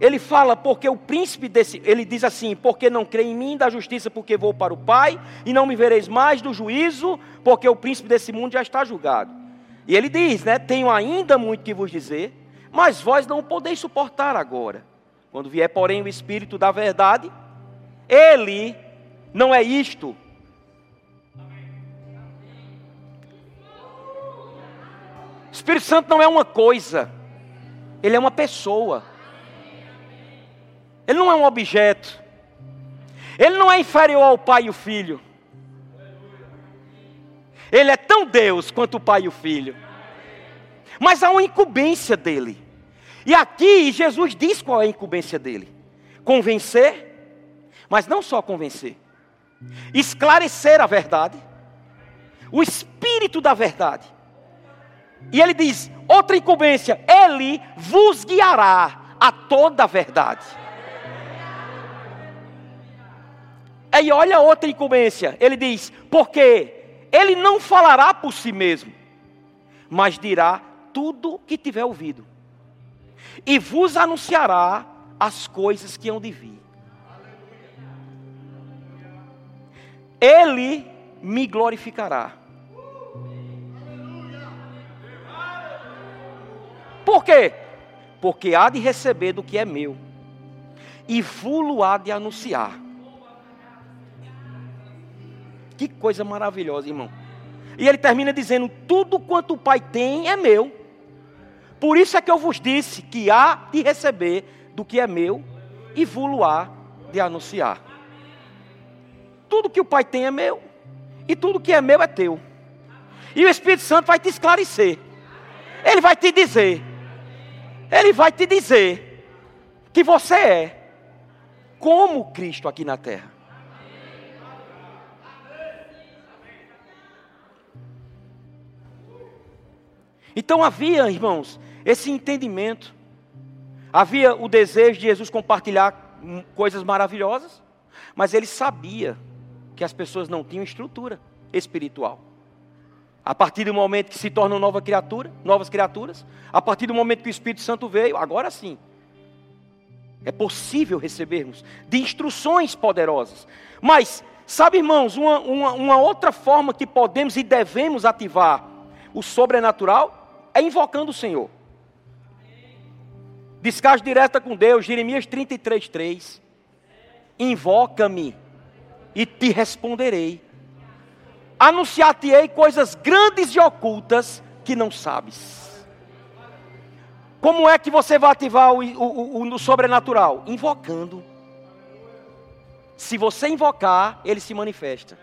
S1: ele fala, porque o príncipe desse, ele diz assim: porque não crê em mim da justiça, porque vou para o Pai, e não me vereis mais do juízo, porque o príncipe desse mundo já está julgado. E ele diz, né? Tenho ainda muito que vos dizer, mas vós não podeis suportar agora. Quando vier, porém, o Espírito da verdade, ele não é isto Espírito Santo não é uma coisa, ele é uma pessoa. Ele não é um objeto. Ele não é inferior ao Pai e o Filho. Ele é tão Deus quanto o Pai e o Filho. Mas há uma incumbência dele. E aqui Jesus diz qual é a incumbência dele: convencer, mas não só convencer, esclarecer a verdade, o espírito da verdade e ele diz: outra incumbência, ele vos guiará a toda a verdade. Aí olha outra incumbência, ele diz: porque ele não falará por si mesmo, mas dirá tudo que tiver ouvido, e vos anunciará as coisas que hão de vir. Ele me glorificará Por quê? Porque há de receber do que é meu, e vulo há de anunciar. Que coisa maravilhosa, irmão. E ele termina dizendo: Tudo quanto o Pai tem é meu. Por isso é que eu vos disse que há de receber do que é meu, e vulo há de anunciar. Tudo que o Pai tem é meu, e tudo que é meu é teu. E o Espírito Santo vai te esclarecer. Ele vai te dizer ele vai te dizer que você é como Cristo aqui na terra. Então havia, irmãos, esse entendimento. Havia o desejo de Jesus compartilhar coisas maravilhosas, mas ele sabia que as pessoas não tinham estrutura espiritual. A partir do momento que se tornam nova criatura, novas criaturas, a partir do momento que o Espírito Santo veio, agora sim, é possível recebermos de instruções poderosas. Mas, sabe, irmãos, uma, uma, uma outra forma que podemos e devemos ativar o sobrenatural é invocando o Senhor. Descarte direta com Deus, Jeremias 33, 3. Invoca-me e te responderei Anunciar-te-ei coisas grandes e ocultas que não sabes. Como é que você vai ativar o, o, o, o sobrenatural? Invocando. Se você invocar, ele se manifesta.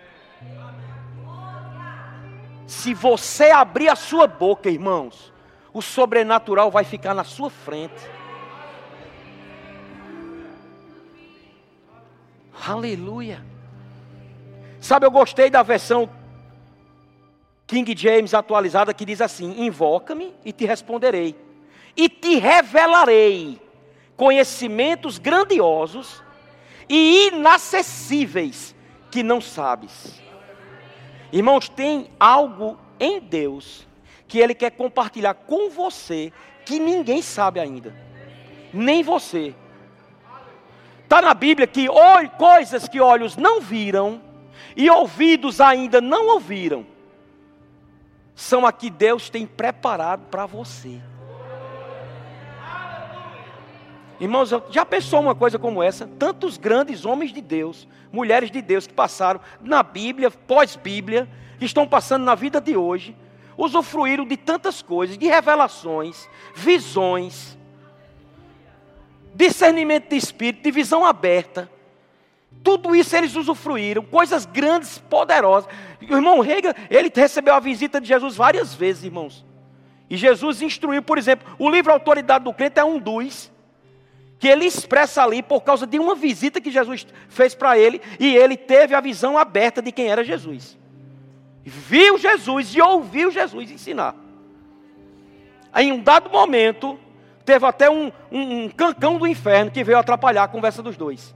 S1: Se você abrir a sua boca, irmãos, o sobrenatural vai ficar na sua frente. Aleluia. Sabe, eu gostei da versão King James atualizada que diz assim: Invoca-me e te responderei, e te revelarei conhecimentos grandiosos e inacessíveis que não sabes. Irmãos, tem algo em Deus que Ele quer compartilhar com você que ninguém sabe ainda, nem você. Está na Bíblia que coisas que olhos não viram e ouvidos ainda não ouviram, são aqui Deus tem preparado para você. Irmãos, já pensou uma coisa como essa? Tantos grandes homens de Deus, mulheres de Deus que passaram na Bíblia, pós-Bíblia, que estão passando na vida de hoje, usufruíram de tantas coisas, de revelações, visões, discernimento de espírito, de visão aberta. Tudo isso eles usufruíram, coisas grandes, poderosas. O irmão Rega, ele recebeu a visita de Jesus várias vezes, irmãos. E Jesus instruiu, por exemplo, o livro Autoridade do Crente é um dos que ele expressa ali por causa de uma visita que Jesus fez para ele, e ele teve a visão aberta de quem era Jesus. Viu Jesus e ouviu Jesus ensinar. Em um dado momento, teve até um, um, um cancão do inferno que veio atrapalhar a conversa dos dois.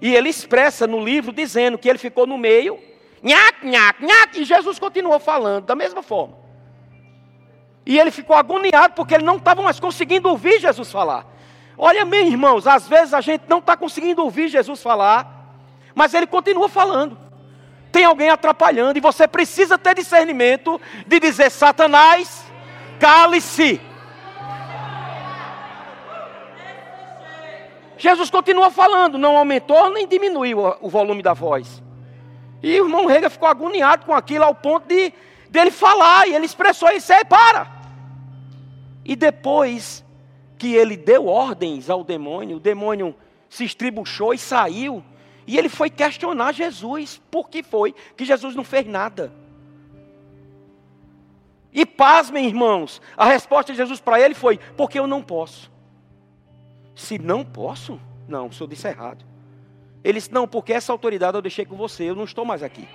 S1: E ele expressa no livro dizendo que ele ficou no meio, nhac, nhac, nhac, e Jesus continuou falando da mesma forma. E ele ficou agoniado porque ele não estava mais conseguindo ouvir Jesus falar. Olha, meus irmãos, às vezes a gente não está conseguindo ouvir Jesus falar, mas ele continua falando. Tem alguém atrapalhando e você precisa ter discernimento de dizer: Satanás, cale-se. Jesus continua falando, não aumentou nem diminuiu o volume da voz. E o irmão Rega ficou agoniado com aquilo ao ponto de dele falar, e ele expressou isso aí, para. E depois que ele deu ordens ao demônio, o demônio se estribuchou e saiu. E ele foi questionar Jesus, por que foi que Jesus não fez nada. E pasmem, irmãos, a resposta de Jesus para ele foi: porque eu não posso. Se não posso, não, o senhor disse errado. Ele disse: não, porque essa autoridade eu deixei com você, eu não estou mais aqui.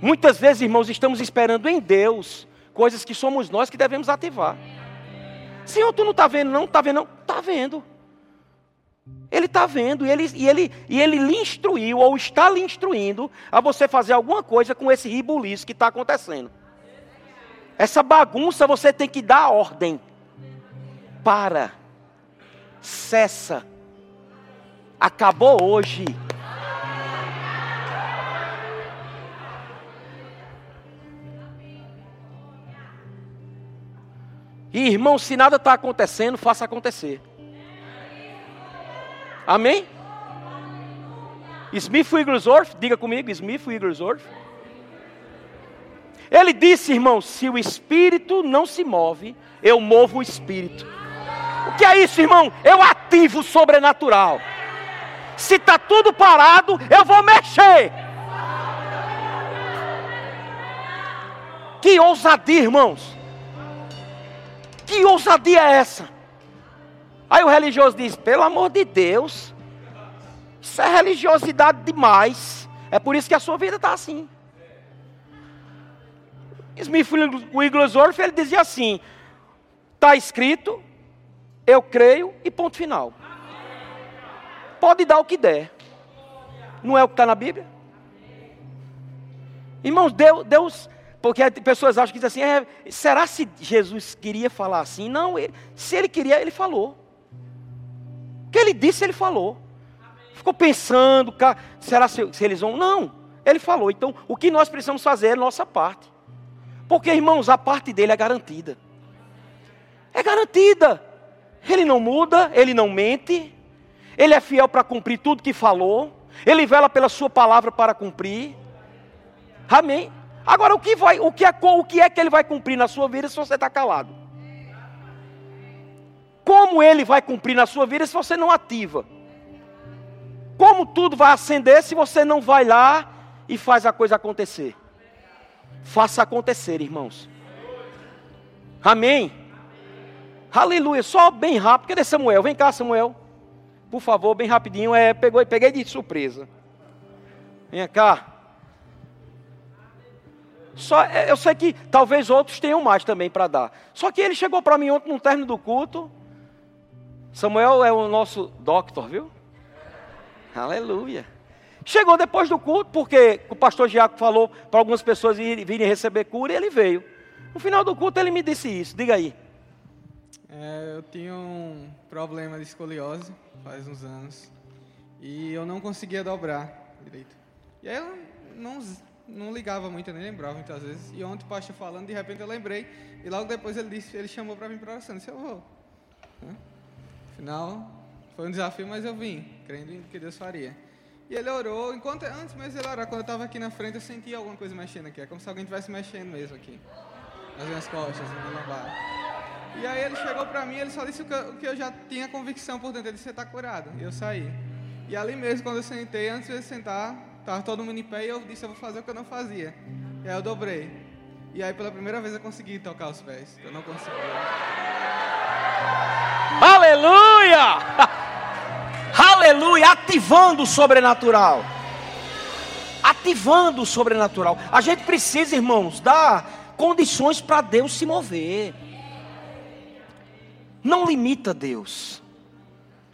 S1: Muitas vezes, irmãos, estamos esperando em Deus coisas que somos nós que devemos ativar. Senhor, tu não está vendo, não? Está vendo, não? Está vendo. Ele está vendo e ele, e, ele, e ele lhe instruiu, ou está lhe instruindo, a você fazer alguma coisa com esse ribuliço que está acontecendo. Essa bagunça você tem que dar ordem. Para. Cessa. Acabou hoje. E irmão, se nada está acontecendo, faça acontecer. Amém? Smith Wigglesworth, diga comigo, Smith Wigglesworth. Ele disse, irmão, se o espírito não se move, eu movo o espírito. O que é isso, irmão? Eu ativo o sobrenatural. Se está tudo parado, eu vou mexer. Que ousadia, irmãos. Que ousadia é essa? Aí o religioso diz: pelo amor de Deus, isso é religiosidade demais. É por isso que a sua vida está assim. Smith Wigglesworth, ele dizia assim: está escrito, eu creio e ponto final. Pode dar o que der. Não é o que está na Bíblia? Irmãos, Deus, Deus porque pessoas acham que dizem assim, é, será se Jesus queria falar assim? Não, ele, se ele queria, ele falou. O que ele disse, ele falou. Ficou pensando, será se, se eles vão? Não, ele falou. Então, o que nós precisamos fazer é nossa parte. Porque, irmãos, a parte dele é garantida. É garantida. Ele não muda, ele não mente, Ele é fiel para cumprir tudo que falou. Ele vela pela sua palavra para cumprir. Amém. Agora o que vai, o que é o que é que ele vai cumprir na sua vida se você está calado? Como ele vai cumprir na sua vida se você não ativa? Como tudo vai acender se você não vai lá e faz a coisa acontecer? Faça acontecer, irmãos. Amém. Aleluia. Só bem rápido. Cadê Samuel? Vem cá, Samuel. Por favor, bem rapidinho. É, pegou, peguei de surpresa. Vem cá. Só, é, eu sei que talvez outros tenham mais também para dar. Só que ele chegou para mim ontem no término do culto. Samuel é o nosso doctor, viu? Aleluia. Chegou depois do culto, porque o pastor Giaco falou para algumas pessoas virem receber cura e ele veio. No final do culto ele me disse isso. Diga aí.
S2: É, eu tinha um problema de escoliose faz uns anos e eu não conseguia dobrar direito. E aí eu não, não ligava muito, nem lembrava muitas vezes. E ontem o pastor falando, de repente eu lembrei e logo depois ele disse, ele chamou para vir para oração. Disse, eu vou. Afinal, foi um desafio, mas eu vim, crendo em que Deus faria. E ele orou, enquanto antes mesmo ele orar, quando eu estava aqui na frente, eu sentia alguma coisa mexendo aqui. É como se alguém estivesse mexendo mesmo aqui. Nas minhas costas, na minha lombar. E aí ele chegou para mim, ele só disse o que, eu, o que eu já tinha convicção por dentro. Ele disse, você está curado. E eu saí. E ali mesmo, quando eu sentei, antes de sentar, estava todo mundo em pé e eu disse, eu vou fazer o que eu não fazia. E aí eu dobrei. E aí pela primeira vez eu consegui tocar os pés. Eu não conseguia.
S1: Aleluia! Aleluia! Ativando o sobrenatural. Ativando o sobrenatural. A gente precisa, irmãos, dar condições para Deus se mover. Não limita Deus.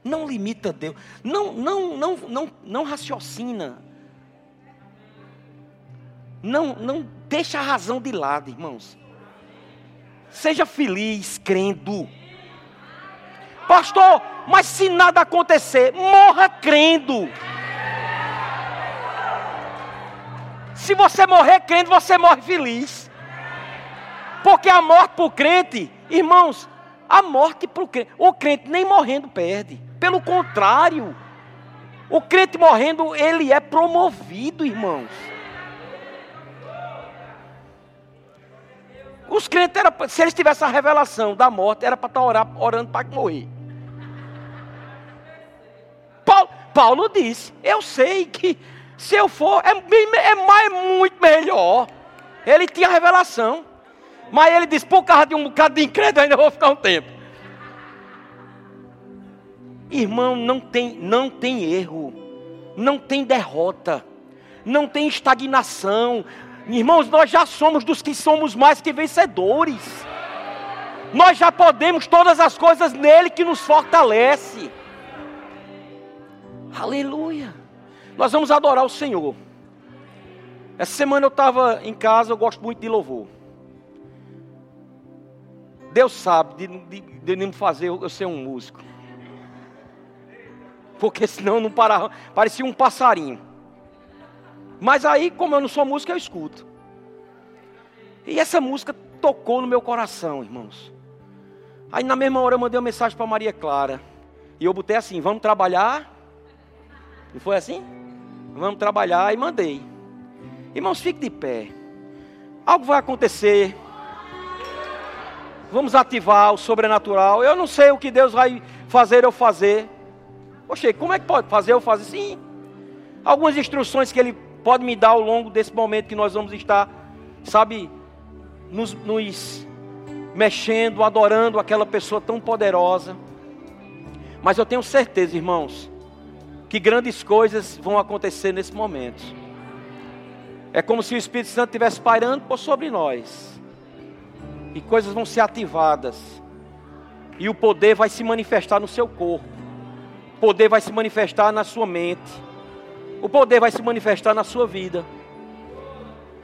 S1: Não limita Deus. Não, não, não, não, não raciocina. Não, não deixa a razão de lado, irmãos. Seja feliz crendo. Pastor, mas se nada acontecer, morra crendo. Se você morrer crendo, você morre feliz. Porque a morte para o crente, irmãos, a morte para o crente, o crente nem morrendo perde. Pelo contrário, o crente morrendo, ele é promovido, irmãos. Os crentes, era, se eles tivessem a revelação da morte, era para estar orando, orando para morrer. Paulo, disse: Eu sei que se eu for, é, é, mais, muito melhor. Ele tinha revelação. Mas ele disse: Por causa de um bocado de incrédulo, ainda vou ficar um tempo. Irmão, não tem, não tem erro, não tem derrota, não tem estagnação. Irmãos, nós já somos dos que somos mais que vencedores. Nós já podemos todas as coisas nele que nos fortalece. Aleluia. Nós vamos adorar o Senhor. Essa semana eu estava em casa, eu gosto muito de louvor. Deus sabe de, de, de me fazer eu ser um músico. Porque senão não parava, parecia um passarinho. Mas aí, como eu não sou músico, eu escuto. E essa música tocou no meu coração, irmãos. Aí na mesma hora eu mandei uma mensagem para Maria Clara. E eu botei assim: vamos trabalhar não foi assim? Vamos trabalhar e mandei. Irmãos, fique de pé. Algo vai acontecer. Vamos ativar o sobrenatural. Eu não sei o que Deus vai fazer eu fazer. Poxa, como é que pode fazer eu fazer? Sim. Algumas instruções que Ele pode me dar ao longo desse momento que nós vamos estar, sabe, nos, nos mexendo, adorando aquela pessoa tão poderosa. Mas eu tenho certeza, irmãos, que grandes coisas vão acontecer nesse momento. É como se o Espírito Santo estivesse pairando por sobre nós. E coisas vão ser ativadas. E o poder vai se manifestar no seu corpo. O poder vai se manifestar na sua mente. O poder vai se manifestar na sua vida.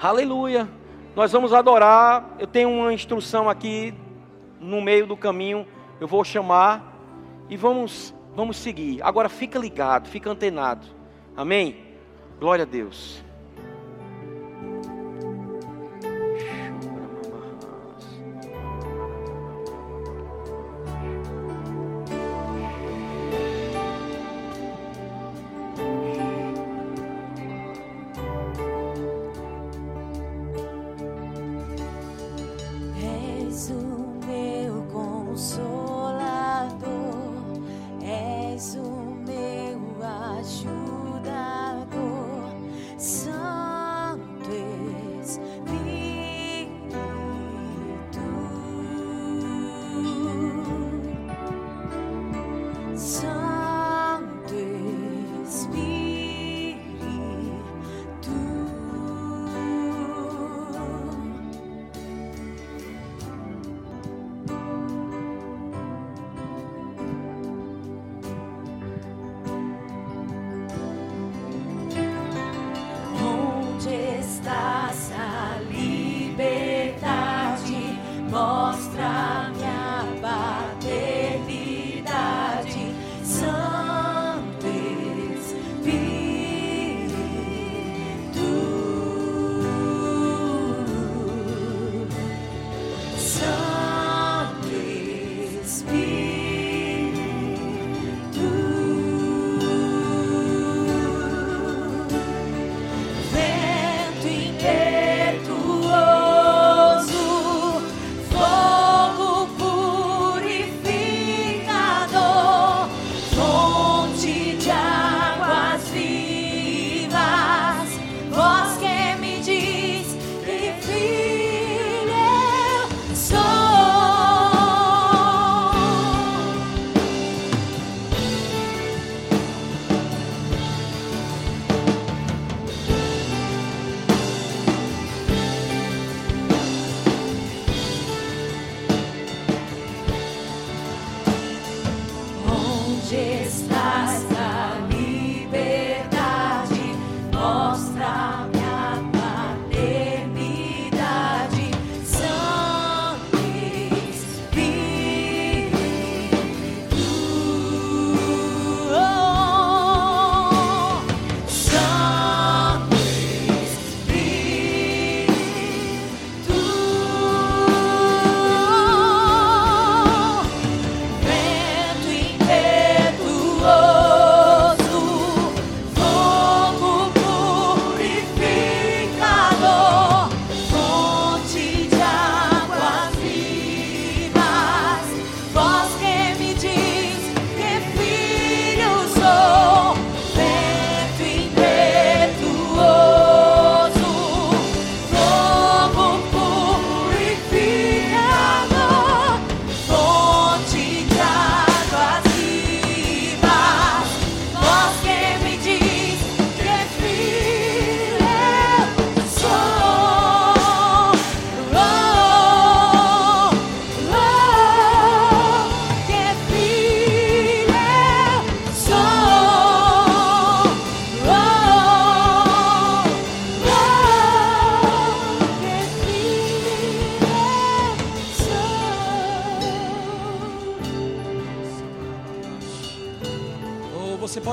S1: Aleluia. Nós vamos adorar. Eu tenho uma instrução aqui no meio do caminho. Eu vou chamar e vamos Vamos seguir. Agora fica ligado, fica antenado. Amém? Glória a Deus.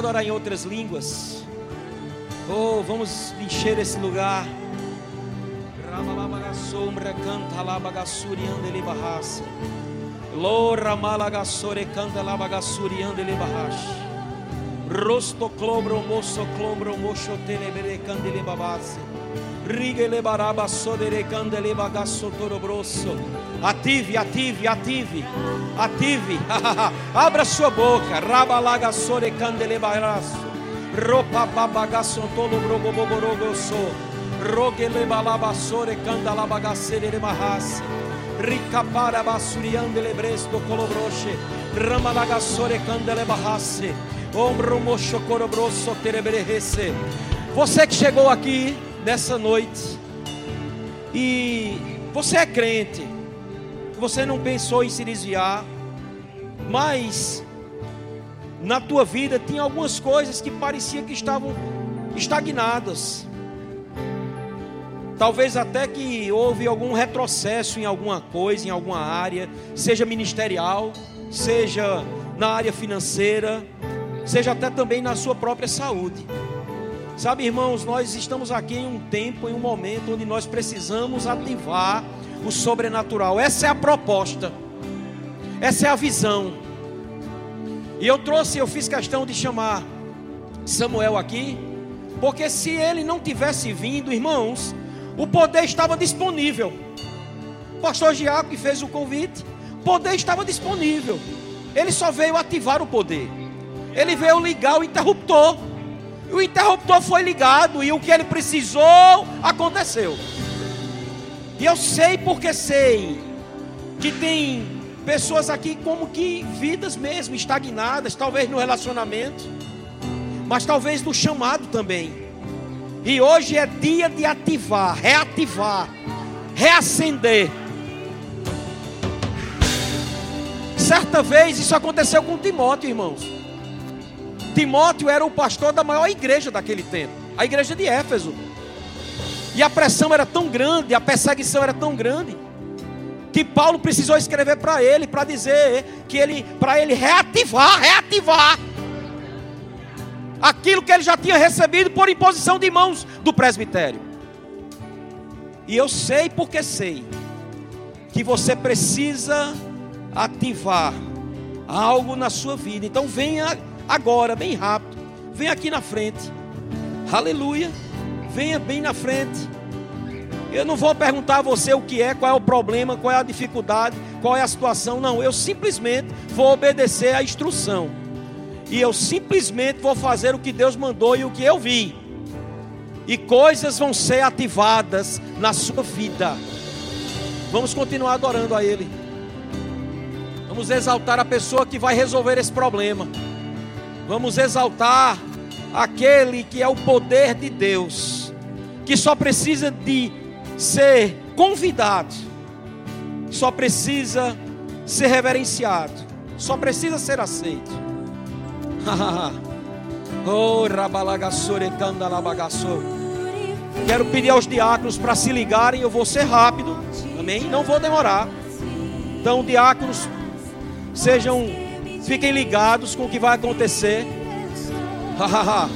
S1: Orar em outras línguas. Oh, vamos encher esse lugar. Canta barraça. Lora canta labagassuri barraça. Rosto clombro moço clombro moço telebere Ative, ative, ative, ative. Abra sua boca. Rabalaga sore candele baraço. Ropa babagasso tolo broboboborogoso. Rogele balaba sore candala bagacere marraça. Rica para basuriandele bresto colobroche. Ramalaga sore candele barrace. Ombro mocho corobroso tereberese. Você que chegou aqui nessa noite e você é crente, você não pensou em se desviar, mas na tua vida tinha algumas coisas que parecia que estavam estagnadas. Talvez até que houve algum retrocesso em alguma coisa, em alguma área, seja ministerial, seja na área financeira, seja até também na sua própria saúde. Sabe, irmãos, nós estamos aqui em um tempo, em um momento onde nós precisamos ativar o sobrenatural. Essa é a proposta. Essa é a visão. E eu trouxe, eu fiz questão de chamar Samuel aqui, porque se ele não tivesse vindo, irmãos, o poder estava disponível. O pastor Giaco que fez o convite, o poder estava disponível. Ele só veio ativar o poder. Ele veio ligar o interruptor. O interruptor foi ligado e o que ele precisou aconteceu. E eu sei porque sei que tem pessoas aqui como que vidas mesmo estagnadas, talvez no relacionamento, mas talvez no chamado também. E hoje é dia de ativar, reativar, reacender. Certa vez isso aconteceu com Timóteo, irmãos. Timóteo era o pastor da maior igreja daquele tempo, a igreja de Éfeso. E a pressão era tão grande, a perseguição era tão grande, que Paulo precisou escrever para ele, para dizer que ele, para ele reativar, reativar aquilo que ele já tinha recebido por imposição de mãos do presbitério. E eu sei porque sei que você precisa ativar algo na sua vida. Então venha agora, bem rápido. Vem aqui na frente. Aleluia. Venha bem na frente. Eu não vou perguntar a você o que é, qual é o problema, qual é a dificuldade, qual é a situação. Não, eu simplesmente vou obedecer à instrução. E eu simplesmente vou fazer o que Deus mandou e o que eu vi. E coisas vão ser ativadas na sua vida. Vamos continuar adorando a Ele. Vamos exaltar a pessoa que vai resolver esse problema. Vamos exaltar aquele que é o poder de Deus, que só precisa de ser convidado, só precisa ser reverenciado, só precisa ser aceito. oh. Quero pedir aos diáconos para se ligarem. Eu vou ser rápido, amém? Não vou demorar. Então, diáconos, sejam, fiquem ligados com o que vai acontecer. Hahaha.